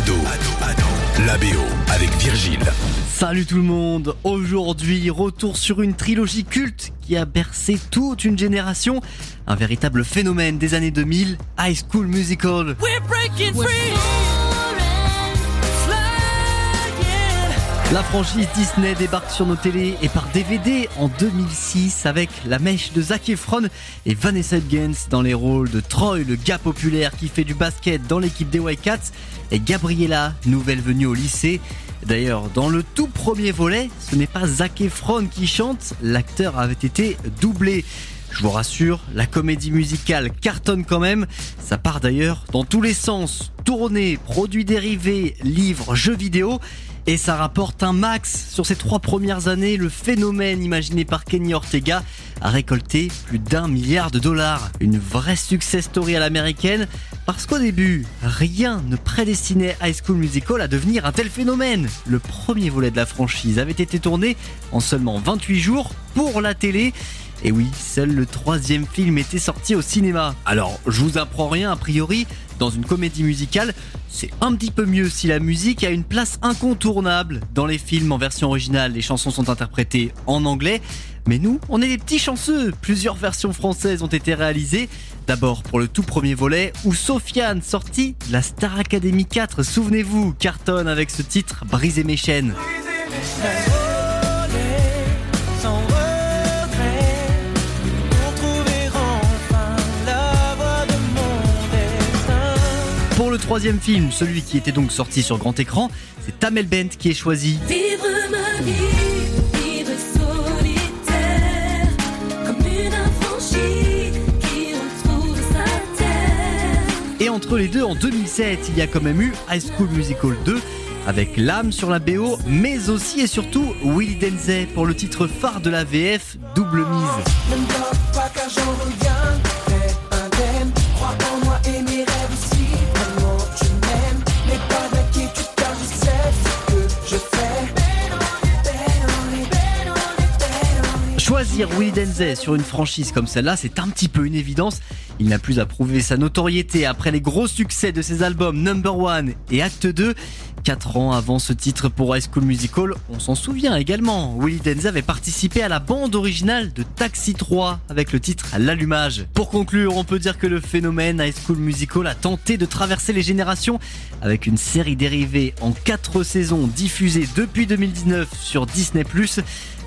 Ado, la BO avec Virgile. Salut tout le monde Aujourd'hui, retour sur une trilogie culte qui a bercé toute une génération, un véritable phénomène des années 2000, High School Musical. La franchise Disney débarque sur nos télés et par DVD en 2006 avec la mèche de Zac Efron et Vanessa Hudgens dans les rôles de Troy, le gars populaire qui fait du basket dans l'équipe des Cats et Gabriella, nouvelle venue au lycée. D'ailleurs, dans le tout premier volet, ce n'est pas Zac Efron qui chante, l'acteur avait été doublé. Je vous rassure, la comédie musicale cartonne quand même. Ça part d'ailleurs dans tous les sens. Tournée, produits dérivés, livres, jeux vidéo. Et ça rapporte un max. Sur ces trois premières années, le phénomène imaginé par Kenny Ortega a récolté plus d'un milliard de dollars. Une vraie success story à l'américaine. Parce qu'au début, rien ne prédestinait High School Musical à devenir un tel phénomène. Le premier volet de la franchise avait été tourné en seulement 28 jours pour la télé. Et oui, seul le troisième film était sorti au cinéma. Alors, je vous apprends rien a priori, dans une comédie musicale, c'est un petit peu mieux si la musique a une place incontournable. Dans les films en version originale, les chansons sont interprétées en anglais. Mais nous, on est des petits chanceux. Plusieurs versions françaises ont été réalisées. D'abord pour le tout premier volet, où Sofiane, sorti de la Star Academy 4, souvenez-vous, cartonne avec ce titre Briser mes chaînes. Troisième film, celui qui était donc sorti sur grand écran, c'est Tamel Bent qui est choisi. Vivre ma vie, vivre solitaire, comme une affranchie qui retrouve sa terre. Et entre les deux, en 2007, il y a quand même eu High School Musical 2 avec l'âme sur la BO, mais aussi et surtout Willy Denzey pour le titre phare de la VF, Double Mise. Choisir Willy Denzey sur une franchise comme celle-là, c'est un petit peu une évidence. Il n'a plus à prouver sa notoriété après les gros succès de ses albums Number One et Acte 2. Quatre ans avant ce titre pour High School Musical, on s'en souvient également. Willy Denzey avait participé à la bande originale de Taxi 3 avec le titre L'allumage. Pour conclure, on peut dire que le phénomène High School Musical a tenté de traverser les générations avec une série dérivée en quatre saisons diffusée depuis 2019 sur Disney+.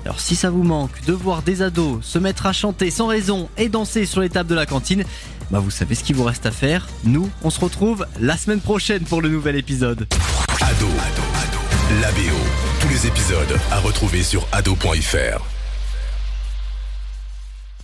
Alors si ça vous manque de voir des ados se mettre à chanter sans raison et danser sur les tables de la cantine, bah vous savez ce qu'il vous reste à faire. Nous, on se retrouve la semaine prochaine pour le nouvel épisode. Ado, la BO. Tous les épisodes à retrouver sur ado.fr.